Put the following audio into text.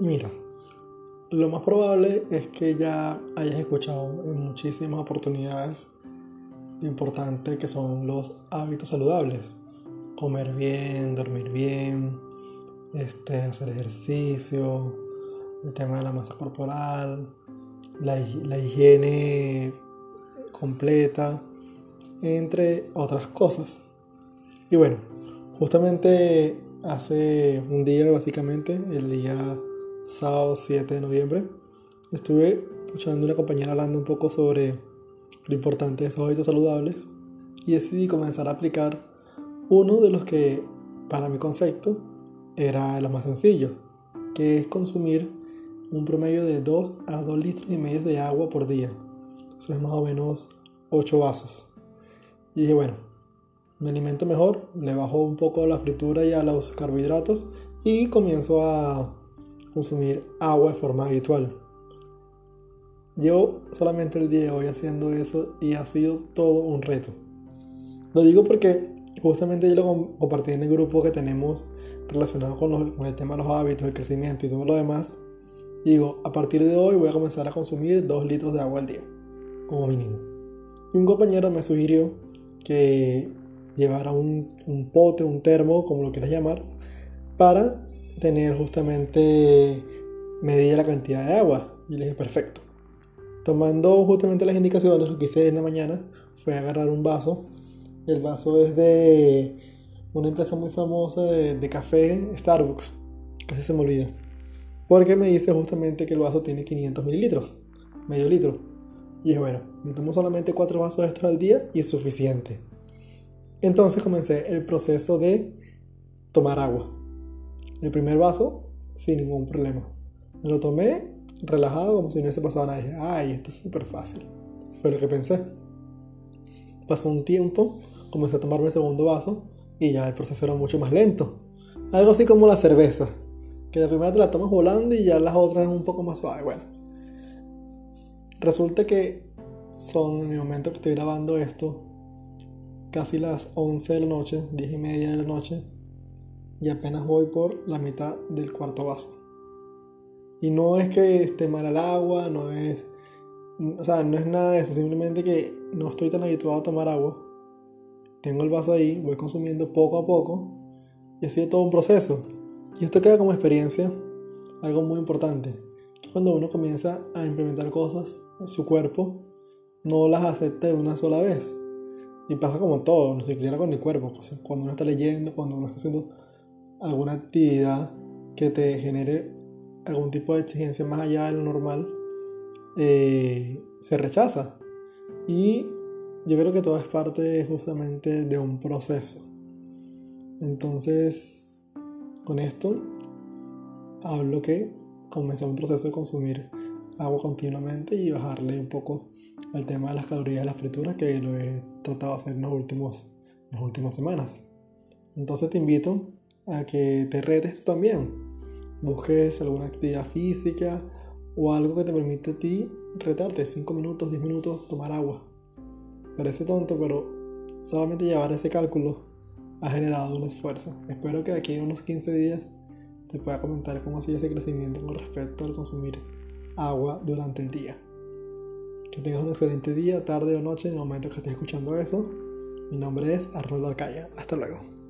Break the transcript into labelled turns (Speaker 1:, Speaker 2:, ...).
Speaker 1: Mira, lo más probable es que ya hayas escuchado en muchísimas oportunidades lo importante que son los hábitos saludables. Comer bien, dormir bien, este, hacer ejercicio, el tema de la masa corporal, la, la higiene completa, entre otras cosas. Y bueno, justamente hace un día, básicamente, el día sábado 7 de noviembre, estuve escuchando una compañera hablando un poco sobre lo importante de esos hábitos saludables y decidí comenzar a aplicar uno de los que, para mi concepto, era lo más sencillo, que es consumir un promedio de 2 a 2 litros y medio de agua por día. Eso es más o menos 8 vasos. Y dije, bueno, me alimento mejor, le bajo un poco la fritura y a los carbohidratos y comienzo a consumir agua de forma habitual. Llevo solamente el día de hoy haciendo eso y ha sido todo un reto. Lo digo porque justamente yo lo compartí en el grupo que tenemos relacionado con, el tema de los hábitos, el crecimiento y todo lo demás. digo, a partir de hoy voy a comenzar a consumir 2 litros de agua al día, como mínimo. Y un compañero me sugirió que llevara un, un pote, un termo, como lo quieras llamar, para tener justamente medida la cantidad de agua. Y le dije, perfecto. Tomando justamente las indicaciones, lo que hice en la mañana fue agarrar un vaso. El vaso es de una empresa muy famosa de, café, Starbucks. Casi se me olvida. Porque me dice justamente que el vaso tiene 500 mililitros, medio litro. Y dije, bueno, me tomo solamente cuatro vasos de estos al día y es suficiente. Entonces comencé el proceso de tomar agua. El primer vaso, sin ningún problema. Me lo tomé relajado, como si no hubiese pasado nada. dije, ay, esto es súper fácil. Fue lo que pensé. Pasó un tiempo, comencé a tomarme el segundo vaso y ya el proceso era mucho más lento. Algo así como la cerveza, que la primera te la tomas volando y ya las otras un poco más suave. Bueno, resulta que son en el momento que estoy grabando esto, casi las 11 de la noche, 10 y media de la noche y apenas voy por la mitad del cuarto vaso. Y no es que esté mal el agua, no es, o sea, no es nada de eso, simplemente que no estoy tan habituado a tomar agua. Tengo el vaso ahí, voy consumiendo poco a poco y ha sido todo un proceso. Y esto queda como experiencia algo muy importante, cuando uno comienza a implementar cosas en su cuerpo, no las acepta de una sola vez. Y pasa como todo, no se siquiera con el cuerpo. Cuando uno está leyendo, cuando uno está haciendo alguna actividad que te genere algún tipo de exigencia más allá de lo normal, eh, se rechaza. Y yo creo que todo es parte justamente de un proceso. Entonces, con esto, hablo que comenzó un proceso de consumir agua continuamente y bajarle un poco al tema de las calorías de las frituras que lo he tratado de hacer en, los últimos, en las últimas semanas. Entonces te invito a que te retes también. Busques alguna actividad física o algo que te permite a ti retarte 5 minutos, 10 minutos, tomar agua. Parece tonto, pero solamente llevar ese cálculo ha generado un esfuerzo. Espero que de aquí a unos 15 días te pueda comentar cómo ha sido ese crecimiento con respecto al consumir agua durante el día. Que tengas un excelente día, tarde o noche en el momento que estés escuchando eso. Mi nombre es Arnoldo Arcaya. Hasta luego.